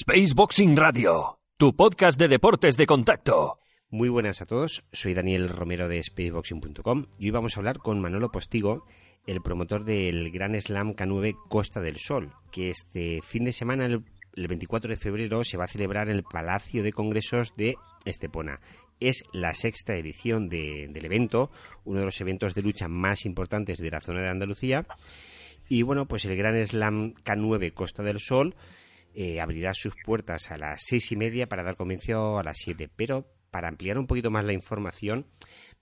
Spaceboxing Radio, tu podcast de deportes de contacto. Muy buenas a todos, soy Daniel Romero de Spaceboxing.com y hoy vamos a hablar con Manolo Postigo, el promotor del Gran Slam K9 Costa del Sol, que este fin de semana, el, 24 de febrero, se va a celebrar en el Palacio de Congresos de Estepona. Es la sexta edición del evento, uno de los eventos de lucha más importantes de la zona de Andalucía. Y bueno, pues el Gran Slam K9 Costa del Sol eh, abrirá sus puertas a las seis y media para dar comienzo a las siete. Pero para ampliar un poquito más la información,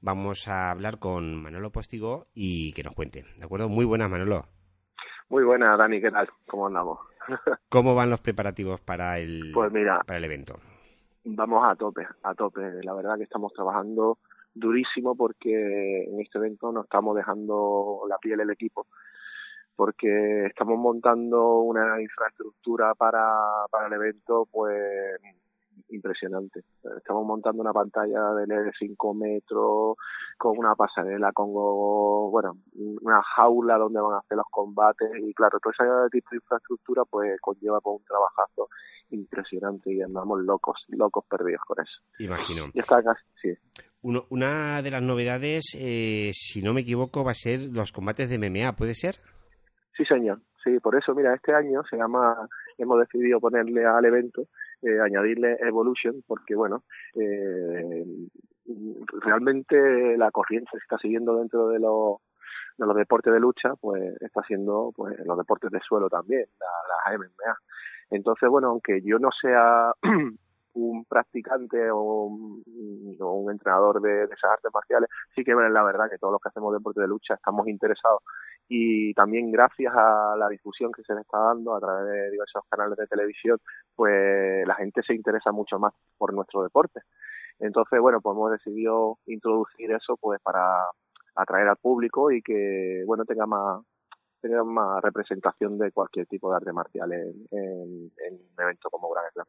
vamos a hablar con Manolo Postigo y que nos cuente. ¿De acuerdo? Muy buenas, Manolo. Muy buenas, Dani. ¿Qué tal? ¿Cómo andamos? ¿Cómo van los preparativos para el, pues mira, para el evento? Vamos a tope, a tope. La verdad que estamos trabajando durísimo porque en este evento nos estamos dejando la piel el equipo porque estamos montando una infraestructura para, para el evento pues impresionante. Estamos montando una pantalla de LED de 5 metros, con una pasarela, con bueno, una jaula donde van a hacer los combates y claro, todo ese tipo de infraestructura pues conlleva por un trabajazo impresionante y andamos locos, locos perdidos con eso. Imagino. Y está casi, sí. Uno, una de las novedades, eh, si no me equivoco, va a ser los combates de MMA, ¿puede ser? Sí, señor. Sí, por eso, mira, este año se llama, hemos decidido ponerle al evento, eh, añadirle Evolution, porque bueno, eh, realmente la corriente se está siguiendo dentro de los de los deportes de lucha, pues está siendo pues los deportes de suelo también, las la MMA. Entonces, bueno, aunque yo no sea un practicante o un, entrenador de, esas artes marciales, sí que es la verdad que todos los que hacemos deporte de lucha estamos interesados y también gracias a la difusión que se le está dando a través de diversos canales de televisión, pues la gente se interesa mucho más por nuestro deporte. Entonces, bueno, pues hemos decidido introducir eso pues para atraer al público y que, bueno, tenga más tenga más representación de cualquier tipo de arte marcial en un evento como Gran Slam.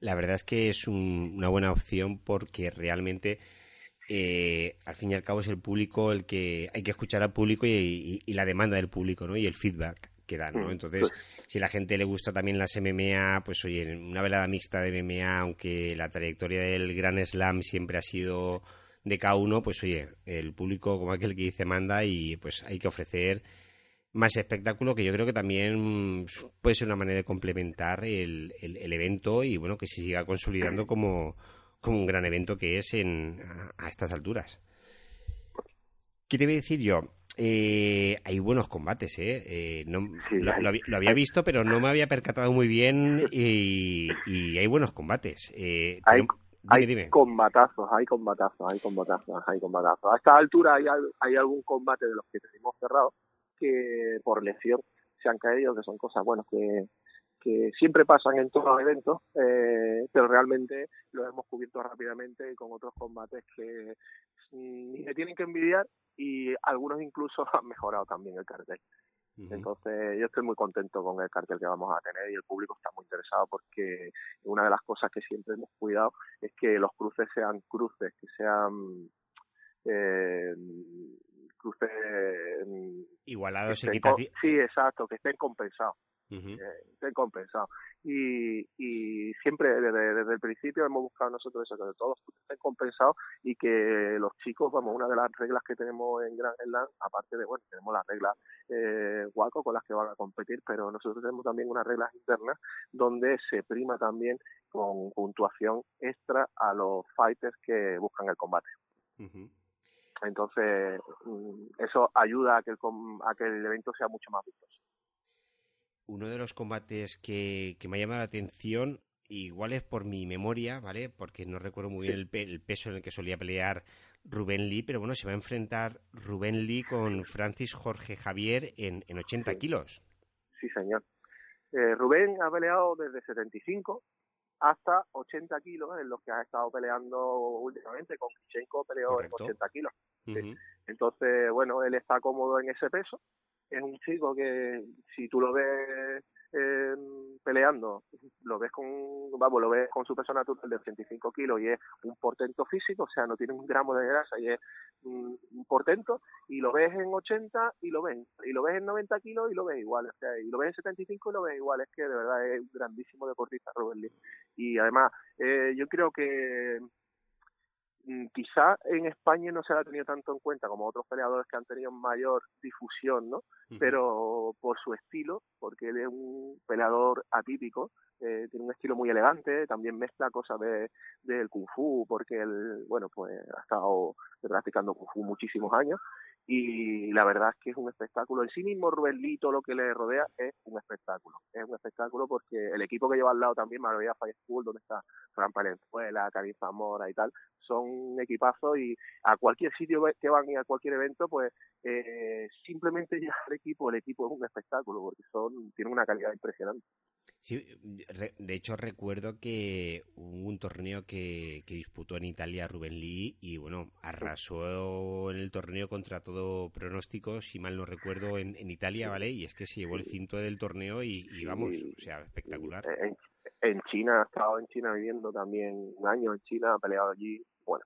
La verdad es que es una buena opción porque realmente eh, al fin y al cabo es el público el que hay que escuchar al público y, la demanda del público, ¿no? Y el feedback que dan, ¿no? Mm, Entonces, pues si a la gente le gusta también las MMA, pues oye, una velada mixta de MMA, aunque la trayectoria del Gran Slam siempre ha sido de K1, pues oye, el público como aquel que dice manda y pues hay que ofrecer más espectáculo que yo creo que también puede ser una manera de complementar el, el, evento y bueno que se siga consolidando como, como un gran evento que es en, a, estas alturas. ¿Qué te voy a decir yo? Eh, hay buenos combates, ¿eh? eh no, lo, había visto, pero no me había percatado muy bien y, y hay buenos combates. Eh, hay, hay combatazos, hay combatazos, hay combatazos, hay combatazos. A esta altura hay, hay algún combate de los que tenemos cerrados que por lesión se han caído, que son cosas buenas que, que siempre pasan en todos los eventos, eh, pero realmente los hemos cubierto rápidamente con otros combates que ni se tienen que envidiar y algunos incluso han mejorado también el cartel. Entonces yo estoy muy contento con el cartel que vamos a tener y el público está muy interesado porque una de las cosas que siempre hemos cuidado es que los cruces sean cruces, que sean eh, cruces mm, igualados equitativos. Sí, exacto, que estén compensados. Eh, estén compensados. Y, y siempre desde, desde, el principio hemos buscado nosotros eso, que todos estén compensados y que los chicos, vamos, una de las reglas que tenemos en Gran Slam, aparte de, bueno, tenemos las reglas eh, guaco con las que van a competir, pero nosotros tenemos también unas reglas internas donde se prima también con puntuación extra a los fighters que buscan el combate. Entonces, mm, eso ayuda a que, el, a que el evento sea mucho más vistoso. Uno de los combates que, que me ha llamado la atención, igual es por mi memoria, ¿vale? Porque no recuerdo muy bien el, peso en el que solía pelear Rubén Lee, pero bueno, se va a enfrentar Rubén Lee con Francis Jorge Javier en, en 80 kilos. Sí, señor. Eh, Rubén ha peleado desde 75 hasta 80 kilos, en los que ha estado peleando últimamente. Con Kichenko peleó en 80 kilos. Entonces, bueno, él está cómodo en ese peso. Es un chico que, si tú lo ves eh, peleando, lo ves con, vamos, lo ves con su peso natural de 85 kilos y es un portento físico, o sea, no tiene un gramo de grasa y es un, portento, y lo ves en 80 y lo ves, y lo ves en 90 kilos y lo ves igual, o sea, y lo ves en 75 y lo ves igual, es que de verdad es un grandísimo deportista Robert Lee. Y además, eh, yo creo que quizá en España no se ha tenido tanto en cuenta como otros peleadores que han tenido mayor difusión, ¿no? Pero por su estilo, porque él es un peleador atípico, eh, tiene un estilo muy elegante, también mezcla cosas de, del kung fu, porque él, bueno, pues ha estado practicando kung fu muchísimos años y la verdad es que es un espectáculo. En sí mismo Rubelito, lo que le rodea, es un espectáculo. Es un espectáculo porque el equipo que lleva al lado también, Marbella Fire School, donde está Fran Palenzuela, Karim Zamora y tal, son equipazos y a cualquier sitio que van y a cualquier evento, pues eh, simplemente ya el equipo, el equipo es un espectáculo porque son tienen una calidad impresionante. Sí, de hecho recuerdo que hubo un torneo que, que disputó en Italia Rubén Lee y bueno, arrasó en el torneo contra todo pronóstico, si mal no recuerdo, en, en Italia, ¿vale? Y es que se llevó el cinto del torneo y, vamos, o sea, espectacular. En, en China, ha estado en China viviendo también un año en China, ha peleado allí, bueno,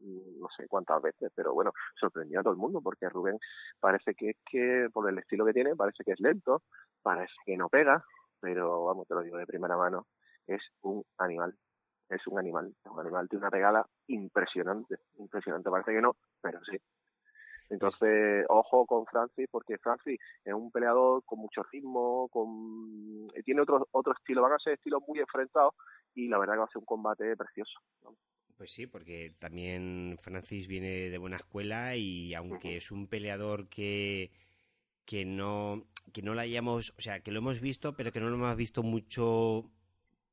no sé cuántas veces, pero bueno, sorprendió a todo el mundo porque Rubén parece que es que, por el estilo que tiene, parece que es lento, parece que no pega, pero vamos, te lo digo de primera mano, es un animal, es un animal, es un animal, tiene una pegada impresionante, impresionante, parece que no, pero sí. Entonces, ojo con Francis, porque Francis es un peleador con mucho ritmo, con tiene otro, otro estilo, van a ser estilos muy enfrentados y la verdad que va a ser un combate precioso. Pues sí, porque también Francis viene de buena escuela y aunque es un peleador que, que no que no la hayamos, o sea, que lo hemos visto, pero que no lo hemos visto mucho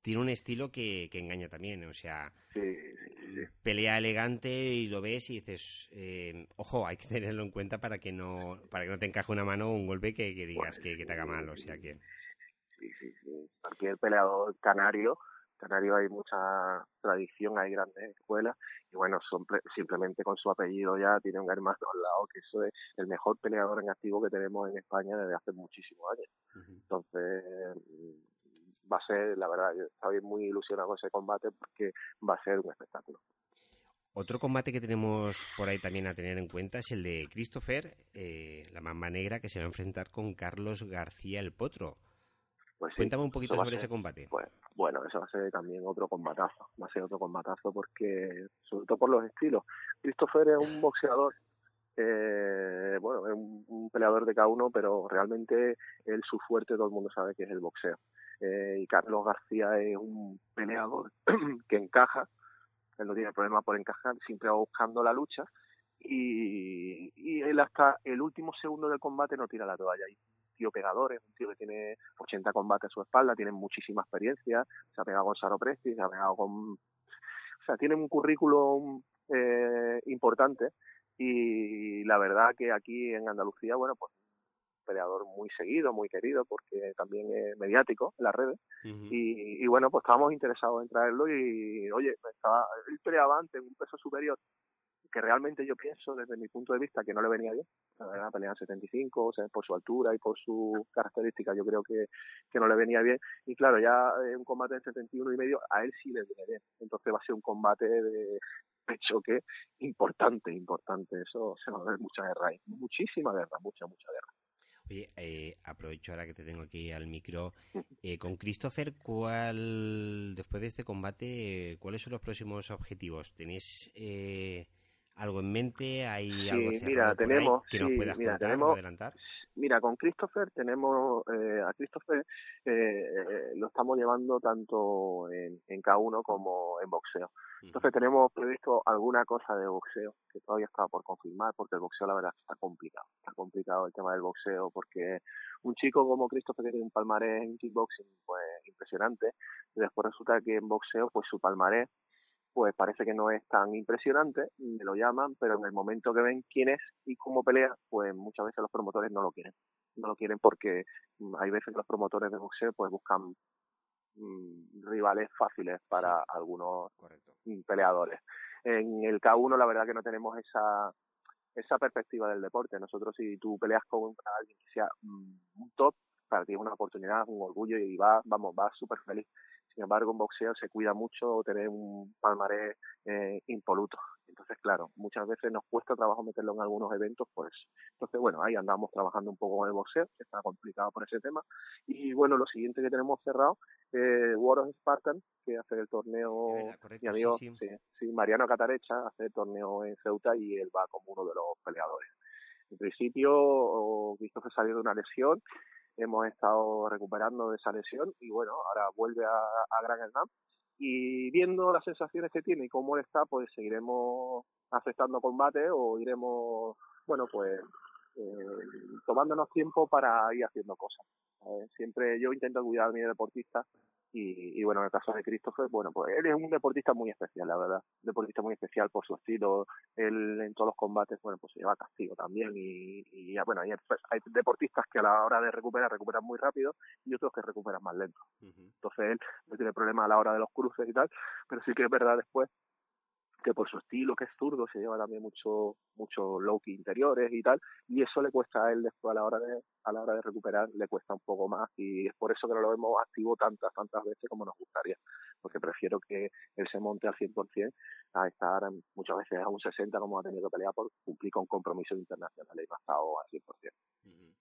tiene un estilo que, que engaña también, o sea, pelea elegante y lo ves y dices, eh, ojo, hay que tenerlo en cuenta para que no para que no te encaje una mano o un golpe que, digas que, que, te haga mal, o sea que... Sí, sí, sí, cualquier peleador canario Canario hay mucha tradición, hay grandes escuelas y bueno, son simplemente con su apellido ya tiene un hermano al lado que eso es el mejor peleador en activo que tenemos en España desde hace muchísimos años. Entonces va a ser, la verdad, yo estoy muy ilusionado con ese combate porque va a ser un espectáculo. Otro combate que tenemos por ahí también a tener en cuenta es el de Christopher, eh, la mamá negra, que se va a enfrentar con Carlos García el Potro. Pues Cuéntame un poquito sobre ese combate. Pues, bueno, eso va a ser también otro combatazo, va a ser otro combatazo porque, sobre todo por los estilos, Christopher es un boxeador, eh, bueno, es un, peleador de cada uno, pero realmente él su fuerte todo el mundo sabe que es el boxeo. Eh, y Carlos García es un peleador que encaja, él no tiene problema por encajar, siempre va buscando la lucha y, y él hasta el último segundo del combate no tira la toalla. Y tío pegador, es un tío que tiene 80 combates a su espalda, tiene muchísima experiencia, se ha pegado con Saro Presti, se ha pegado con... O sea, tiene un currículum eh, importante y la verdad que aquí en Andalucía, bueno, pues peleador muy seguido, muy querido, porque también es mediático en las redes. y, y, bueno, pues estábamos interesados en traerlo y, oye, estaba, él peleaba antes en un peso superior que realmente yo pienso desde mi punto de vista que no le venía bien. La pelear en 75, o sea, por su altura y por sus características, yo creo que, que no le venía bien. Y claro, ya un combate en 71 y medio, a él sí le viene bien. Entonces va a ser un combate de, choque importante, importante. Eso se va a ver mucha guerra ahí. Muchísima guerra, mucha, mucha guerra. Oye, eh, aprovecho ahora que te tengo aquí al micro. Eh, con Christopher, ¿cuál, después de este combate, cuáles son los próximos objetivos? ¿Tenéis eh, algo en mente? ¿Hay algo mira, tenemos, que nos puedas mira, adelantar? Mira, con Christopher tenemos, eh, a Christopher eh, lo estamos llevando tanto en, en K1 como en boxeo. Entonces tenemos previsto alguna cosa de boxeo que todavía está por confirmar porque el boxeo la verdad está complicado. Está complicado el tema del boxeo porque un chico como Christopher que tiene un palmarés en kickboxing pues impresionante y después resulta que en boxeo pues su palmarés pues parece que no es tan impresionante, me lo llaman, pero en el momento que ven quién es y cómo pelea, pues muchas veces los promotores no lo quieren. No lo quieren porque mm, hay veces que los promotores de boxeo pues buscan mm, rivales fáciles para algunos mm, peleadores. En el K1 la verdad que no tenemos esa esa perspectiva del deporte. Nosotros si tú peleas con alguien que sea un top, para ti es una oportunidad, un orgullo y va, vamos, va súper feliz. Sin embargo, en boxeo se cuida mucho tener un palmarés eh, impoluto. Entonces, claro, muchas veces nos cuesta trabajo meterlo en algunos eventos, pues. Entonces, bueno, ahí andamos trabajando un poco con el boxeo, que está complicado por ese tema. Y bueno, lo siguiente que tenemos cerrado, eh, World of Spartan, que hace el torneo, mi amigo, sí, sí. Mariano Catarecha, hace el torneo en Ceuta y él va como uno de los peleadores. En principio, visto que salió de una lesión, hemos estado recuperando de esa lesión y bueno, ahora vuelve a, a Gran Slam y viendo las sensaciones que tiene y cómo está, pues seguiremos aceptando combate o iremos, bueno, pues eh, tomándonos tiempo para ir haciendo cosas. Siempre yo intento cuidar a mi deportista y, y, bueno, en el caso de Christopher, bueno, pues él es un deportista muy especial, la verdad. Un deportista muy especial por su estilo. Él en todos los combates, bueno, pues se lleva castigo también. Y, y bueno, hay, hay, deportistas que a la hora de recuperar, recuperan muy rápido y otros que recuperan más lento. Entonces él no tiene problema a la hora de los cruces y tal, pero sí que es verdad después que por su estilo, que es zurdo, se lleva también mucho, mucho low key interiores y tal, y eso le cuesta a él después a la hora de, a la hora de recuperar, le cuesta un poco más, y es por eso que no lo vemos activo tantas, tantas veces como nos gustaría, porque prefiero que él se monte al 100% a estar muchas veces a un 60 como ha tenido que pelear por cumplir con compromisos internacionales y no ha estado al 100%. Uh.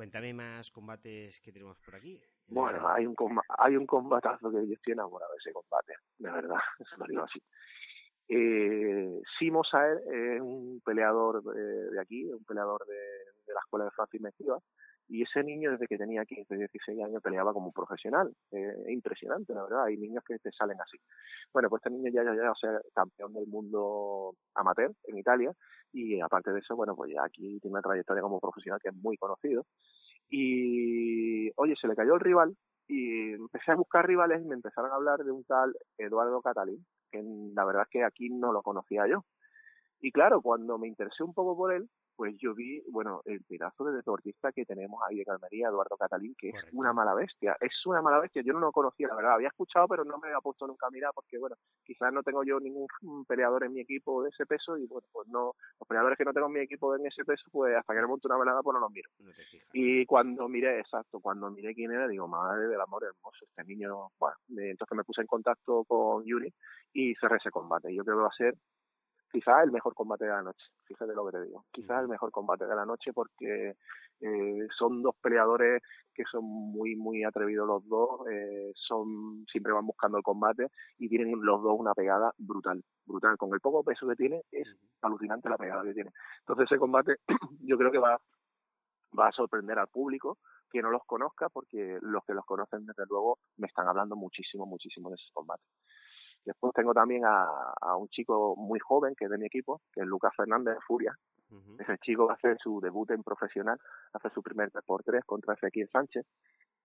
Cuéntame más combates que tenemos por aquí. Bueno, hay un hay un combatazo que yo estoy enamorado de ese combate, de verdad, eso lo digo así. Eh, Simo Saer es un peleador de, de aquí, un peleador de, de, la escuela de Francis Mejía, y ese niño desde que tenía 15, 16 años peleaba como profesional. Eh, impresionante, la verdad, hay niños que te salen así. Bueno, pues este niño ya ya ya o sea, campeón del mundo amateur en Italia, y aparte de eso, bueno, pues ya aquí tiene una trayectoria como profesional que es muy conocido. Y, oye, se le cayó el rival, y empecé a buscar rivales y me empezaron a hablar de un tal Eduardo Catalín, que la verdad es que aquí no lo conocía yo. Y claro, cuando me interesé un poco por él, pues yo vi, bueno, el pedazo de deportista que tenemos ahí en Calmería, Eduardo Catalín, que es una mala bestia, es una mala bestia, yo no lo conocía, la verdad, había escuchado, pero no me había puesto nunca a mirar, porque bueno, quizás no tengo yo ningún peleador en mi equipo de ese peso, y bueno, pues no, los peleadores que no tengo en mi equipo en ese peso, pues hasta que no monto una velada, pues no los miro. No y cuando miré, exacto, cuando miré quién era, digo, madre del amor hermoso, este niño, bueno, entonces me puse en contacto con Yuri y cerré ese combate, yo creo que va a ser quizás el mejor combate de la noche, fíjate lo que te digo, quizás el mejor combate de la noche porque eh, son dos peleadores que son muy muy atrevidos los dos, eh, son siempre van buscando el combate y tienen los dos una pegada brutal, brutal, con el poco peso que tiene es alucinante la pegada que tiene. Entonces ese combate yo creo que va va a sorprender al público que no los conozca porque los que los conocen desde luego me están hablando muchísimo muchísimo de ese combate. Después tengo también a, a, un chico muy joven que es de mi equipo, que es Lucas Fernández de Furia. Uh -huh. Ese chico va a hacer su debut en profesional, hace su primer 3 por 3 contra Ezequiel Sánchez.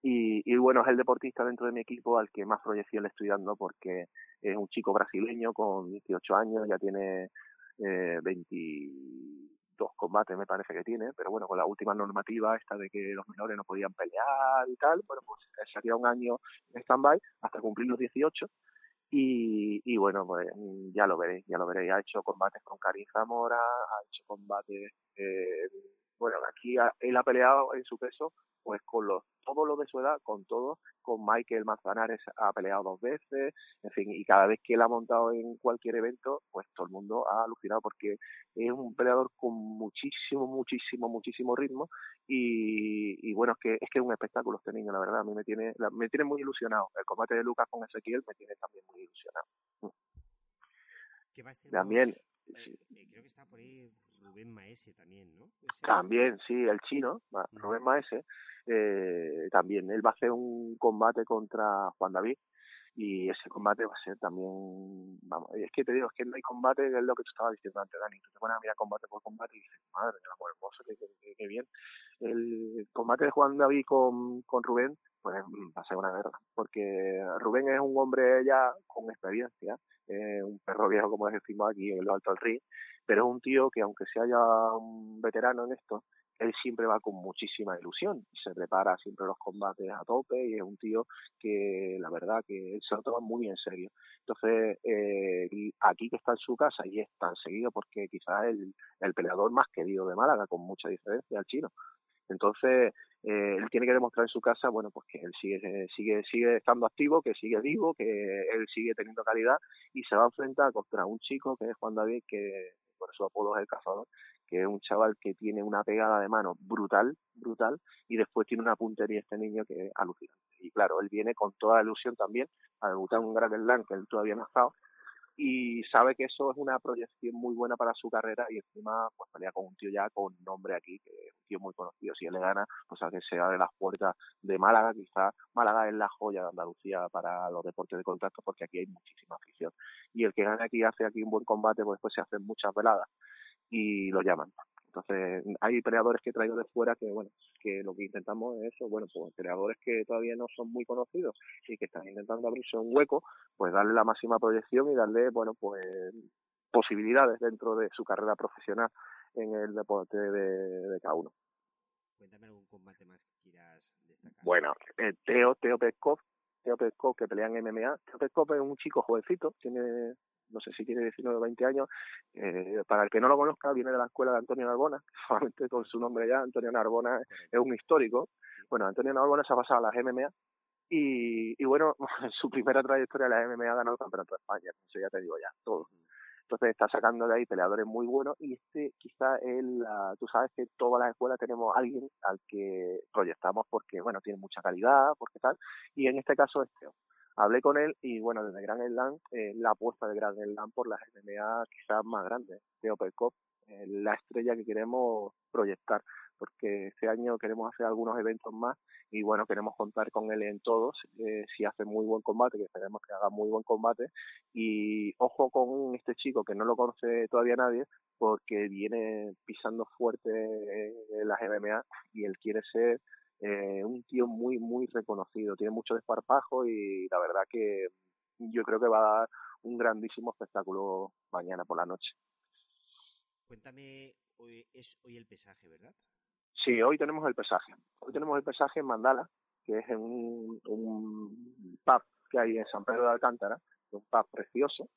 Y, y, bueno, es el deportista dentro de mi equipo al que más proyección le estoy dando porque es un chico brasileño con 18 años, ya tiene eh, 22 combates me parece que tiene, pero bueno, con la última normativa esta de que los menores no podían pelear y tal, bueno, pues sería un año en stand-by hasta cumplir los 18 y, y bueno, pues ya lo veréis, ya lo veréis. Ha hecho combates con Karim Zamora, ha hecho combates, eh, bueno, aquí ha, él ha peleado en su peso, pues con los, todos los de su edad, con todos, con Michael Manzanares ha peleado dos veces, en fin, y cada vez que él ha montado en cualquier evento, pues todo el mundo ha alucinado porque es un peleador con muchísimo, muchísimo, muchísimo ritmo y, y bueno, es que es que es un espectáculo este niño, la verdad, a mí me tiene, me tiene muy ilusionado. El combate de Lucas con Ezequiel me tiene también muy ilusionado. ¿Qué más tenemos? También, eh, eh, creo que está por ahí Rubén Maese también, ¿no? Ese... También, sí, el chino, Rubén Maese, eh, también. Él va a hacer un combate contra Juan David y ese combate va a ser también, vamos, es que te digo, es que no hay combate, es lo que tú estabas diciendo antes, Dani, tú te pones a mirar combate por combate y dices, madre mía, amor hermoso, qué, qué, qué, bien. El combate de Juan David con, con Rubén, pues va a ser una guerra, porque Rubén es un hombre ya con experiencia, eh, un perro viejo como decimos aquí en lo alto del ring, pero es un tío que aunque sea ya un veterano en esto, él siempre va con muchísima ilusión, se prepara siempre los combates a tope y es un tío que la verdad que se lo toma muy en serio. Entonces, eh, aquí que está en su casa y es tan seguido porque quizás el, el peleador más querido de Málaga, con mucha diferencia al chino. Entonces, eh, él tiene que demostrar en su casa, bueno, pues que él sigue, sigue, sigue estando activo, que sigue vivo, que él sigue teniendo calidad y se va a enfrentar contra un chico que es Juan David, que por su apodo es el cazador, que es un chaval que tiene una pegada de mano brutal, brutal, y después tiene una puntería este niño que es alucinante. Y claro, él viene con toda la ilusión también a debutar un Grand Slam que él todavía no ha estado, y sabe que eso es una proyección muy buena para su carrera y encima pues pelea con un tío ya con nombre aquí, que es un tío muy conocido. Si él le gana, pues a que se abre las puertas de Málaga, quizás Málaga es la joya de Andalucía para los deportes de contacto porque aquí hay muchísima afición. Y el que gane aquí hace aquí un buen combate, pues después se hacen muchas veladas y lo llaman. Entonces, hay peleadores que he traído de fuera que, bueno, que lo que intentamos es eso, bueno, pues peleadores que todavía no son muy conocidos y que están intentando abrirse un hueco, pues darle la máxima proyección y darle, bueno, pues posibilidades dentro de su carrera profesional en el deporte de, cada uno. Cuéntame algún combate más que quieras destacar. Bueno, eh, Teo, Teo Peskov, Teo Peskov que pelea en MMA. Teo Peskov es un chico jovencito, tiene no sé si tiene 19 o 20 años, eh, para el que no lo conozca, viene de la escuela de Antonio Narbona, solamente con su nombre ya, Antonio Narbona es un histórico. Bueno, Antonio Narbona se ha pasado a las MMA y, y bueno, en su primera trayectoria en las MMA ha ganado el campeonato de España, eso ya te digo ya, todo. Entonces está sacando de ahí peleadores muy buenos y este quizá es la, tú sabes que todas las escuelas tenemos alguien al que proyectamos porque, bueno, tiene mucha calidad, porque tal, y en este caso es Teo hablé con él y bueno, desde Gran Slam, eh, la apuesta de Gran Slam por las MMA quizás más grande de Open Cup, eh, la estrella que queremos proyectar, porque este año queremos hacer algunos eventos más y bueno, queremos contar con él en todos, eh, si hace muy buen combate, que esperemos que haga muy buen combate, y ojo con este chico que no lo conoce todavía nadie, porque viene pisando fuerte las MMA y él quiere ser eh, un tío muy, muy reconocido, tiene mucho desparpajo y la verdad que yo creo que va a dar un grandísimo espectáculo mañana por la noche. Cuéntame, hoy es hoy el pesaje, ¿verdad? Sí, hoy tenemos el pesaje. Hoy tenemos el pesaje en Mandala, que es en un, un pub que hay en San Pedro de Alcántara, un pub precioso,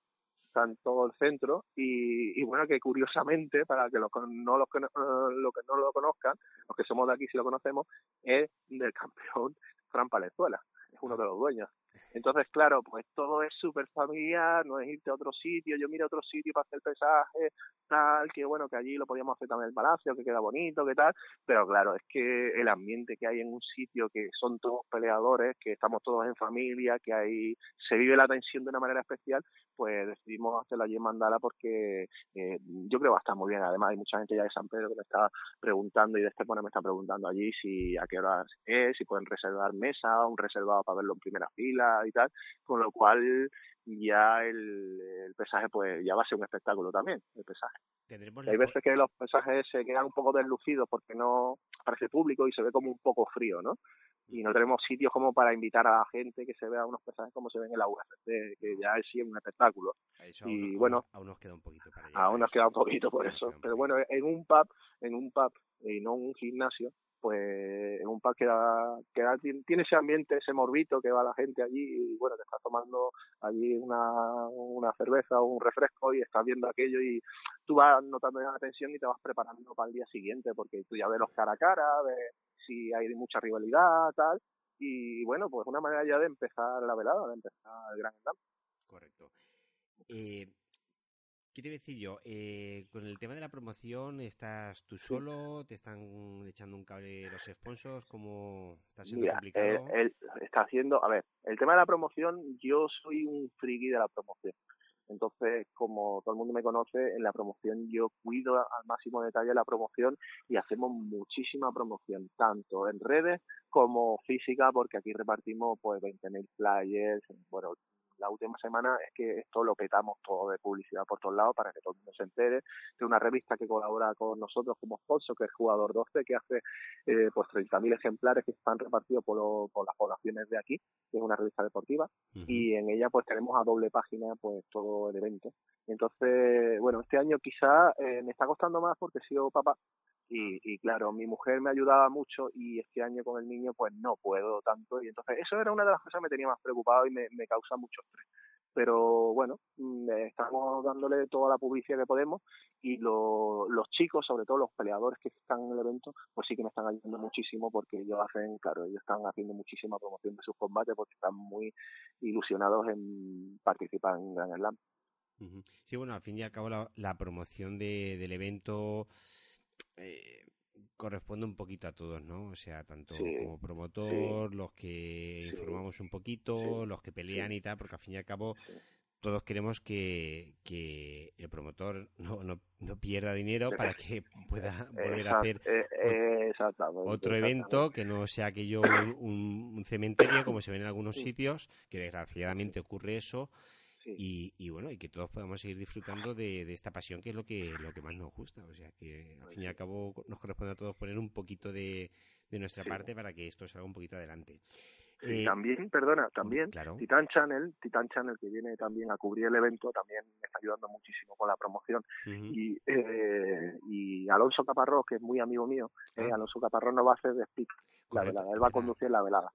todo el centro y, y bueno que curiosamente para que los no los que no, lo que no lo conozcan los que somos de aquí si lo conocemos es del campeón Fran Palezuela es uno de los dueños entonces, claro, pues todo es súper familiar, no es irte a otro sitio, yo miro otro sitio para hacer pesaje, tal, que bueno, que allí lo podíamos hacer también el palacio, que queda bonito, que tal, pero claro, es que el ambiente que hay en un sitio que son todos peleadores, que estamos todos en familia, que ahí se vive la tensión de una manera especial, pues decidimos hacerlo allí en Mandala porque eh, yo creo que va a estar muy bien. Además, hay mucha gente ya de San Pedro que me está preguntando y de Estepona me está preguntando allí si a qué hora es, si pueden reservar mesa, un reservado para verlo en primera fila y tal, con lo cual ya el, el pesaje pues ya va a ser un espectáculo también, el pesaje. Hay veces que los pesajes se quedan un poco deslucidos porque no parece público y se ve como un poco frío, ¿no? y no tenemos sitios como para invitar a la gente que se vea unos pesajes como se ven en la UFC, que ya es sí un espectáculo. y bueno, aún nos queda un poquito para Aún nos queda un poquito por eso. Pero bueno, en un pub, en un pub y no un gimnasio, pues en un parque que, tiene ese ambiente, ese morbito que va la gente allí y bueno, te estás tomando allí una, una cerveza o un refresco y estás viendo aquello y tú vas notando la atención y te vas preparando para el día siguiente porque tú ya ves los cara a cara, ves si hay mucha rivalidad, tal, y bueno, pues una manera ya de empezar la velada, de empezar el Gran Slam. Correcto. Eh, ¿Qué te decir yo? Eh, con el tema de la promoción, ¿estás tú solo? ¿Te están echando un cable los sponsors? ¿Cómo está siendo complicado? Él, está haciendo, a ver, el tema de la promoción, yo soy un friki de la promoción. Entonces, como todo el mundo me conoce, en la promoción yo cuido al máximo detalle la promoción y hacemos muchísima promoción, tanto en redes como física, porque aquí repartimos pues 20.000 flyers, bueno, la última semana es que esto lo petamos todo de publicidad por todos lados para que todo el mundo se entere. De una revista que colabora con nosotros como sponsor, que es Jugador 12, que hace eh, pues 30.000 ejemplares que están repartidos por, por las poblaciones de aquí, que es una revista deportiva, y en ella pues tenemos a doble página pues todo el evento. Entonces, bueno, este año quizá eh, me está costando más porque he sido papá. Y, y, claro, mi mujer me ayudaba mucho y este año con el niño pues no puedo tanto. Y entonces eso era una de las cosas que me tenía más preocupado y me, me causa mucho pero bueno, mm, estamos dándole toda la publicidad que podemos y los chicos, sobre todo los peleadores que están en el evento, pues sí que me están ayudando muchísimo porque ellos hacen, claro, ellos están haciendo muchísima promoción de sus combates porque están muy ilusionados en participar en Gran Slam. Sí, bueno, al fin y al cabo la, promoción de, del evento eh, corresponde un poquito a todos, ¿no? O sea, tanto como promotor, los que informamos un poquito, los que pelean y tal, porque al fin y al cabo todos queremos que, que el promotor no, no, no, pierda dinero para que pueda volver a hacer eh, otro, evento que no sea aquello un, un, cementerio como se ve en algunos sitios, que desgraciadamente ocurre eso y, bueno, y que todos podamos seguir disfrutando de, esta pasión que es lo que, lo que más nos gusta. O sea, que al fin y al cabo nos corresponde a todos poner un poquito de, de nuestra parte para que esto salga un poquito adelante. Eh, también, perdona, también Titan Channel, Titan Channel que viene también a cubrir el evento, también me está ayudando muchísimo con la promoción. y, eh, y Alonso Caparrós, que es muy amigo mío, eh, ah. Alonso Caparrós no va a hacer de speak la velada, él va a conducir la velada.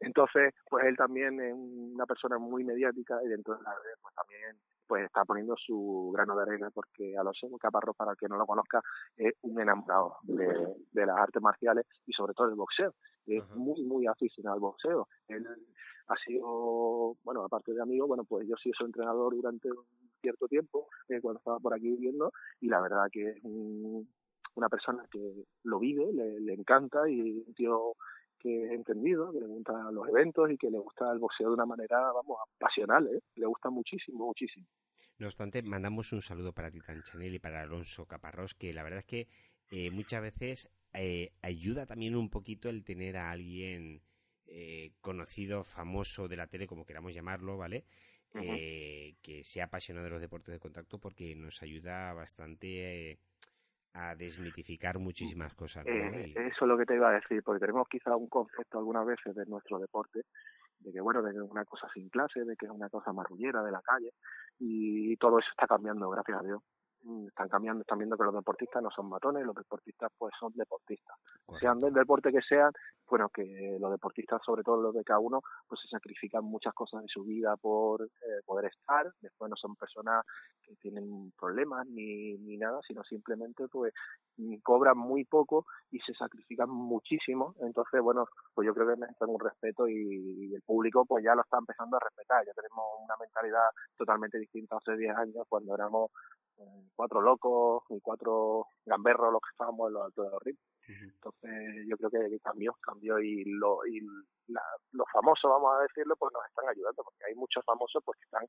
Entonces, pues él también es una persona muy mediática y dentro de la red, pues también pues está poniendo su grano de arena porque Alonso Caparrós, para el que no lo conozca, es un enamorado de, de las artes marciales y sobre todo del boxeo. Es muy, muy aficionado al boxeo. Él ha sido, bueno, aparte de amigo, bueno, pues yo sí soy entrenador durante un cierto tiempo, eh, cuando estaba por aquí viviendo, y la verdad que es una persona que lo vive, le, encanta y un tío que es entendido, que le gustan los eventos y que le gusta el boxeo de una manera, vamos, pasional, ¿eh? le gusta muchísimo, muchísimo. No obstante, mandamos un saludo para Titan Chanel y para Alonso Caparrós, que la verdad es que eh, muchas veces eh, ayuda también un poquito el tener a alguien eh, conocido, famoso de la tele, como queramos llamarlo, ¿vale? eh, que sea apasionado de los deportes de contacto porque nos ayuda bastante a desmitificar muchísimas cosas. Eh, eso es lo que te iba a decir, porque tenemos quizá un concepto algunas veces de nuestro deporte, de que bueno, de que es una cosa sin clase, de que es una cosa marrullera de la calle, y todo eso está cambiando, gracias a Dios. Mm, están cambiando, están viendo que los deportistas no son matones, los deportistas pues son deportistas. Sean del deporte que sean, bueno, que los deportistas, sobre todo los de cada uno, pues se sacrifican muchas cosas de su vida por eh, poder estar, después no son personas que tienen problemas ni, ni nada, sino simplemente pues mm, cobran muy poco y se sacrifican muchísimo, entonces bueno, pues yo creo que necesitan un respeto y, el público pues ya lo está empezando a respetar, ya tenemos una mentalidad totalmente distinta hace 10 años cuando éramos cuatro locos y cuatro gamberros los que estábamos en los altos de los ritmos. Entonces yo creo que cambió, cambió y, lo, y los famosos, vamos a decirlo, pues nos están ayudando, porque hay muchos famosos pues que están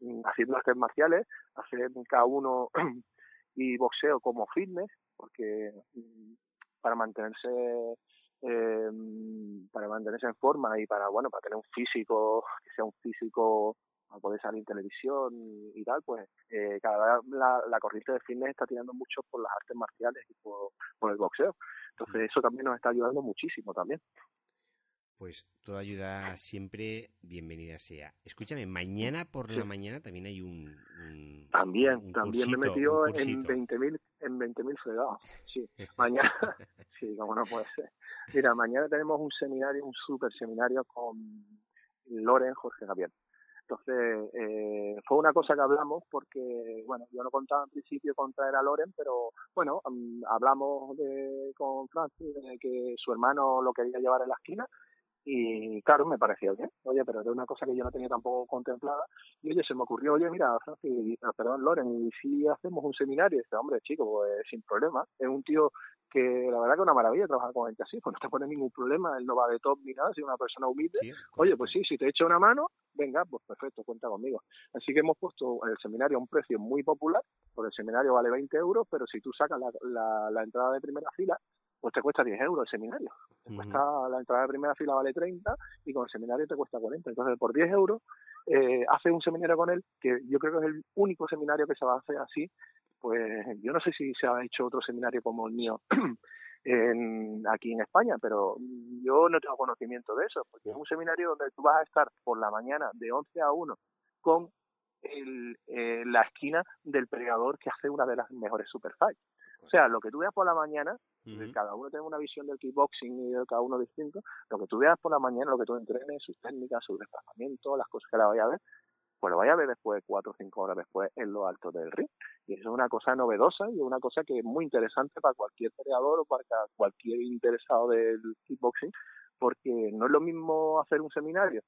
mm, haciendo artes marciales, hacen cada uno y boxeo como fitness, porque mm, para mantenerse eh, para mantenerse en forma y para bueno para tener un físico que sea un físico a poder salir en televisión y, tal, pues eh, cada vez la, corriente de fitness está tirando mucho por las artes marciales y por, el boxeo. Entonces eso también nos está ayudando muchísimo también. Pues toda ayuda siempre bienvenida sea. Escúchame, mañana por la mañana también hay un, también también me metió en 20.000 en 20.000 fregados. Sí, mañana sí, como no puede ser. Mira, mañana tenemos un seminario, un super seminario con Loren Jorge Gabriel. Entonces, eh, fue una cosa que hablamos porque, bueno, yo no contaba en principio con traer a Loren, pero bueno, mm, hablamos de, con Francis de que su hermano lo quería llevar en la esquina y claro, me pareció bien. Oye, pero era una cosa que yo no tenía tampoco contemplada. Y oye, se me ocurrió, oye, mira, Francis, ah, perdón, Loren, y si hacemos un seminario, este hombre, chico, pues sin problema. Es un tío que la verdad que es una maravilla trabajar con gente así, pues no te pone ningún problema, él no va de top ni nada, es una persona humilde. Oye, pues sí, si te echo una mano, venga, pues perfecto, cuenta conmigo. Así que hemos puesto el seminario a un precio muy popular, porque el seminario vale 20 euros, pero si tú sacas la, la, entrada de primera fila, pues te cuesta 10 euros el seminario. Te cuesta, la entrada de primera fila vale 30 y con el seminario te cuesta 40. Entonces, por 10 euros, eh, hace un seminario con él, que yo creo que es el único seminario que se va a hacer así. Pues yo no sé si se ha hecho otro seminario como el mío en, aquí en España, pero yo no tengo conocimiento de eso, porque es un seminario donde tú vas a estar por la mañana de 11 a 1 con el, eh, la esquina del pregador que hace una de las mejores superfights. O sea, lo que tú veas por la mañana, cada uno tiene una visión del kickboxing y de cada uno distinto, lo que tú veas por la mañana, lo que tú entrenes, sus técnicas, sus desplazamientos, las cosas que la vayas a ver, pues lo vaya a ver después, cuatro o cinco horas después, en lo alto del ring. Y eso es una cosa novedosa y una cosa que es muy interesante para cualquier peleador o para cualquier interesado del kickboxing, porque no es lo mismo hacer un seminario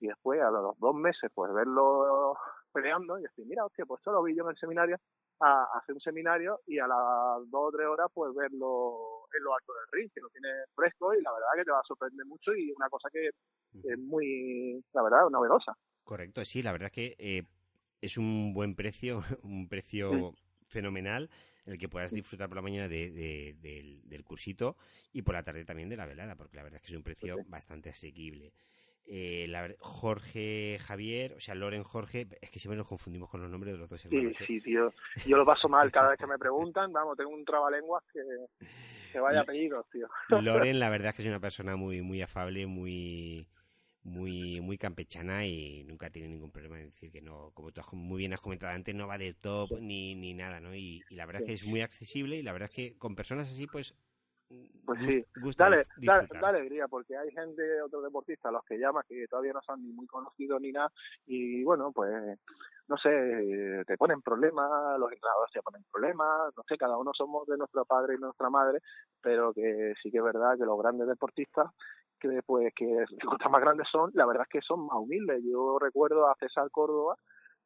y después a los dos meses pues verlo peleando y decir, mira, hostia, pues esto lo vi yo en el seminario, a hacer un seminario y a las dos o tres horas pues verlo en lo alto del ring, que lo tiene fresco y la verdad que te va a sorprender mucho y una cosa que es muy, la verdad, novedosa. Correcto, sí, la verdad es que eh, es un buen precio, un precio fenomenal el que puedas disfrutar por la mañana de, del, cursito y por la tarde también de la velada, porque la verdad es que es un precio bastante asequible. Eh, la, Jorge Javier, o sea, Loren Jorge, es que siempre nos confundimos con los nombres de los dos hermanos. Sí, ¿eh? sí, tío. Yo lo paso mal cada vez que me preguntan, vamos, tengo un trabalenguas que, que vaya apellidos, tío. Loren, la verdad es que es una persona muy, muy afable, muy muy muy campechana y nunca tiene ningún problema en decir que no, como tú muy bien has comentado antes, no va de top ni, ni nada, ¿no? Y, la verdad es que es muy accesible y la verdad es que con personas así, pues pues sí, dale, dale, alegría, porque hay gente, otros deportistas, los que llaman, que todavía no son ni muy conocidos ni nada, y bueno, pues, no sé, te ponen problemas, los entrenadores te ponen problemas, no sé, cada uno somos de nuestro padre y nuestra madre, pero que sí que es verdad que los grandes deportistas, que pues que los más grandes son, la verdad es que son más humildes. Yo recuerdo a César Córdoba,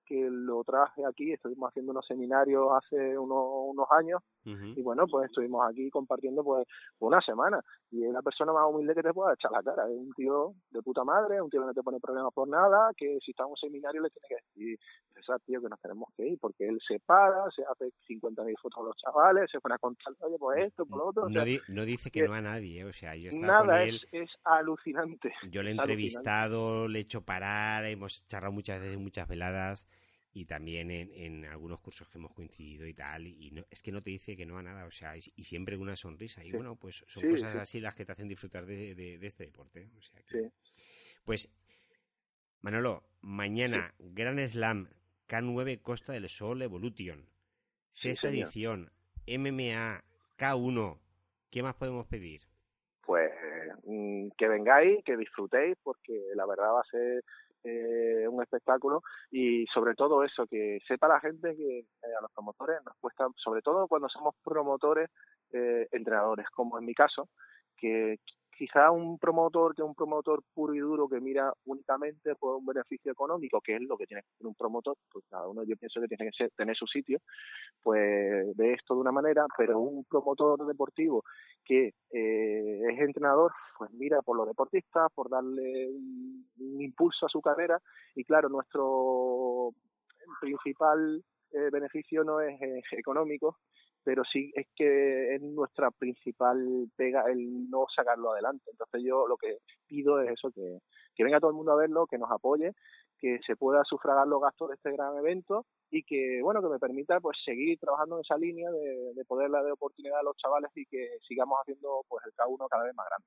que lo traje aquí, estuvimos haciendo unos seminarios hace unos, unos años y bueno, pues estuvimos aquí compartiendo pues una semana. Y es la persona más humilde que te pueda echar la cara, es un tío de puta madre, un tío que no te pone problemas por nada, que si está en un seminario le tiene que decir, esa tío que nos tenemos que ir, porque él se para, se hace 50.000 fotos a los chavales, se pone a contar, oye, pues esto, por lo otro. No, no dice que, no a nadie, o sea, yo Nada, él, es, alucinante. Yo le he entrevistado, le he hecho parar, hemos charlado muchas veces, muchas veladas y también en, en, algunos cursos que hemos coincidido y tal, y no, es que no te dice que no a nada, o sea, y, siempre una sonrisa. Y bueno, pues son cosas así las que te hacen disfrutar de, de, este deporte. O sea que, Pues, Manolo, mañana, Gran Slam K9 Costa del Sol Evolution, sexta edición, MMA K1, ¿qué más podemos pedir? Pues mm, que vengáis, que disfrutéis, porque la verdad va a ser eh, un espectáculo y sobre todo eso, que sepa la gente que eh, a los promotores nos cuesta, sobre todo cuando somos promotores, eh, entrenadores, como en mi caso, que quizá un promotor que un promotor puro y duro que mira únicamente por un beneficio económico, que es lo que tiene que ser un promotor, pues cada uno yo pienso que tiene que tener su sitio, pues ve esto de una manera, pero un promotor deportivo que eh, es entrenador, pues mira por los deportistas, por darle un, impulso a su carrera. Y claro, nuestro principal eh, beneficio no es económico, pero sí es que es nuestra principal pega el no sacarlo adelante. Entonces yo lo que pido es eso, que, que venga todo el mundo a verlo, que nos apoye, que se pueda sufragar los gastos de este gran evento y que, bueno, que me permita pues seguir trabajando en esa línea de, de poder dar oportunidad a los chavales y que sigamos haciendo pues el K1 cada vez más grande.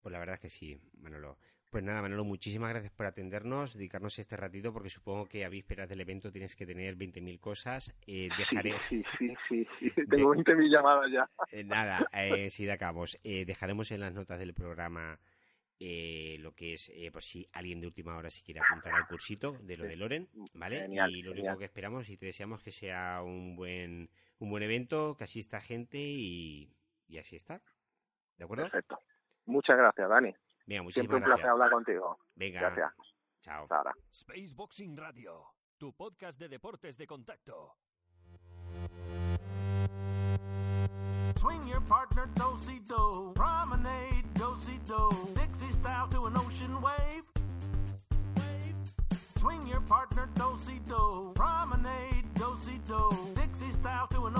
Pues la verdad es que sí, Manolo. Pues nada, Manolo, muchísimas gracias por atendernos, dedicarnos este ratito, porque supongo que a vísperas del evento tienes que tener 20.000 cosas. Eh, dejaré... Sí, sí, sí, sí, tengo 20.000 llamadas ya. Eh, nada, eh, si de acabamos. Eh, dejaremos en las notas del programa eh, lo que es, por si alguien de última hora se quiere apuntar al cursito de lo de Loren, ¿vale? y lo único que esperamos y te deseamos que sea un buen, un buen evento, que asista gente y, y así está. ¿De acuerdo? Perfecto. Muchas gracias, Dani. Siempre un placer hablar contigo. Venga. Gracias. Chao. Ahora. Space Boxing Radio, tu podcast de deportes de contacto. Swing your partner do do, promenade do do, Dixie style to an ocean wave. Swing your partner do do, promenade do do.